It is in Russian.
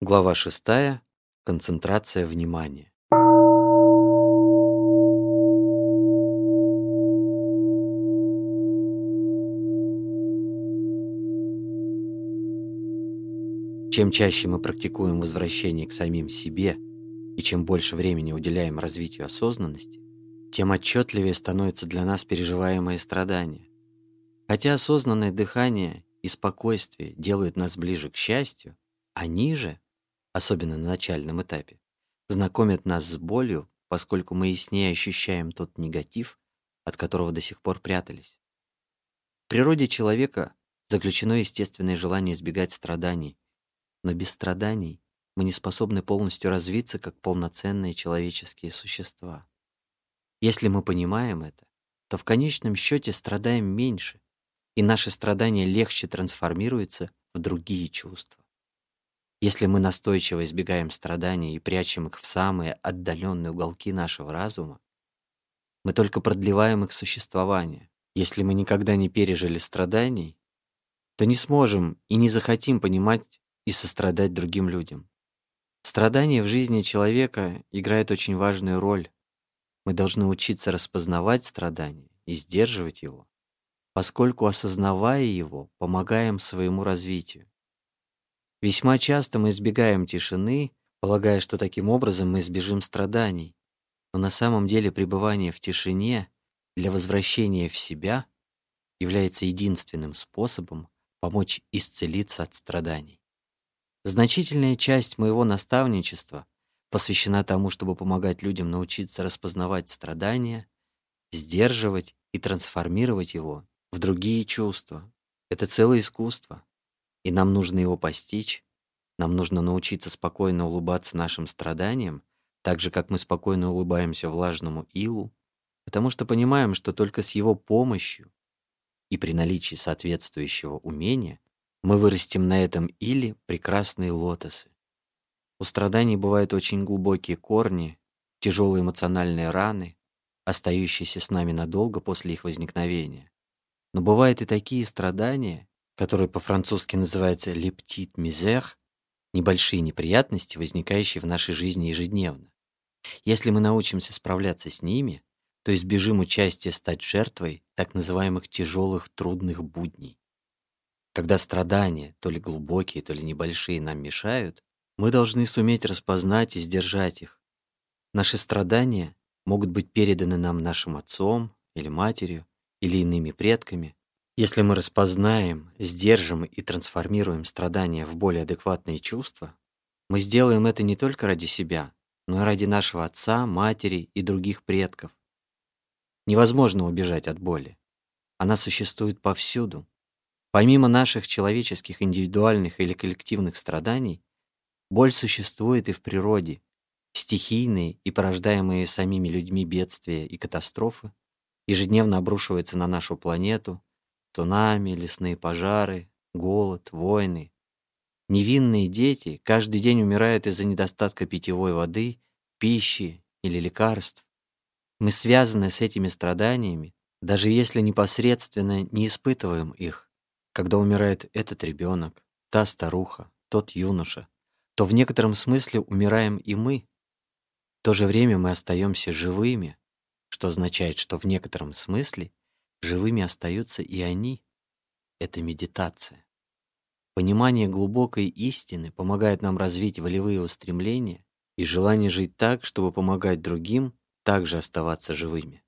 Глава 6. Концентрация внимания. Чем чаще мы практикуем возвращение к самим себе и чем больше времени уделяем развитию осознанности, тем отчетливее становится для нас переживаемое страдание. Хотя осознанное дыхание и спокойствие делают нас ближе к счастью, они же особенно на начальном этапе, знакомят нас с болью, поскольку мы яснее ощущаем тот негатив, от которого до сих пор прятались. В природе человека заключено естественное желание избегать страданий, но без страданий мы не способны полностью развиться как полноценные человеческие существа. Если мы понимаем это, то в конечном счете страдаем меньше, и наши страдания легче трансформируются в другие чувства. Если мы настойчиво избегаем страданий и прячем их в самые отдаленные уголки нашего разума, мы только продлеваем их существование. Если мы никогда не пережили страданий, то не сможем и не захотим понимать и сострадать другим людям. Страдание в жизни человека играет очень важную роль. Мы должны учиться распознавать страдание и сдерживать его, поскольку, осознавая его, помогаем своему развитию. Весьма часто мы избегаем тишины, полагая, что таким образом мы избежим страданий. Но на самом деле пребывание в тишине для возвращения в себя является единственным способом помочь исцелиться от страданий. Значительная часть моего наставничества посвящена тому, чтобы помогать людям научиться распознавать страдания, сдерживать и трансформировать его в другие чувства. Это целое искусство и нам нужно его постичь, нам нужно научиться спокойно улыбаться нашим страданиям, так же, как мы спокойно улыбаемся влажному илу, потому что понимаем, что только с его помощью и при наличии соответствующего умения мы вырастим на этом иле прекрасные лотосы. У страданий бывают очень глубокие корни, тяжелые эмоциональные раны, остающиеся с нами надолго после их возникновения. Но бывают и такие страдания, который по-французски называется «лептит мизер», небольшие неприятности, возникающие в нашей жизни ежедневно. Если мы научимся справляться с ними, то избежим участия стать жертвой так называемых тяжелых трудных будней. Когда страдания, то ли глубокие, то ли небольшие, нам мешают, мы должны суметь распознать и сдержать их. Наши страдания могут быть переданы нам нашим отцом или матерью или иными предками, если мы распознаем, сдержим и трансформируем страдания в более адекватные чувства, мы сделаем это не только ради себя, но и ради нашего отца, матери и других предков. Невозможно убежать от боли. Она существует повсюду. Помимо наших человеческих индивидуальных или коллективных страданий, боль существует и в природе. Стихийные и порождаемые самими людьми бедствия и катастрофы ежедневно обрушиваются на нашу планету, Цунами, лесные пожары, голод, войны. Невинные дети каждый день умирают из-за недостатка питьевой воды, пищи или лекарств. Мы связаны с этими страданиями, даже если непосредственно не испытываем их. Когда умирает этот ребенок, та старуха, тот юноша, то в некотором смысле умираем и мы. В то же время мы остаемся живыми, что означает, что в некотором смысле Живыми остаются и они. Это медитация. Понимание глубокой истины помогает нам развить волевые устремления и желание жить так, чтобы помогать другим также оставаться живыми.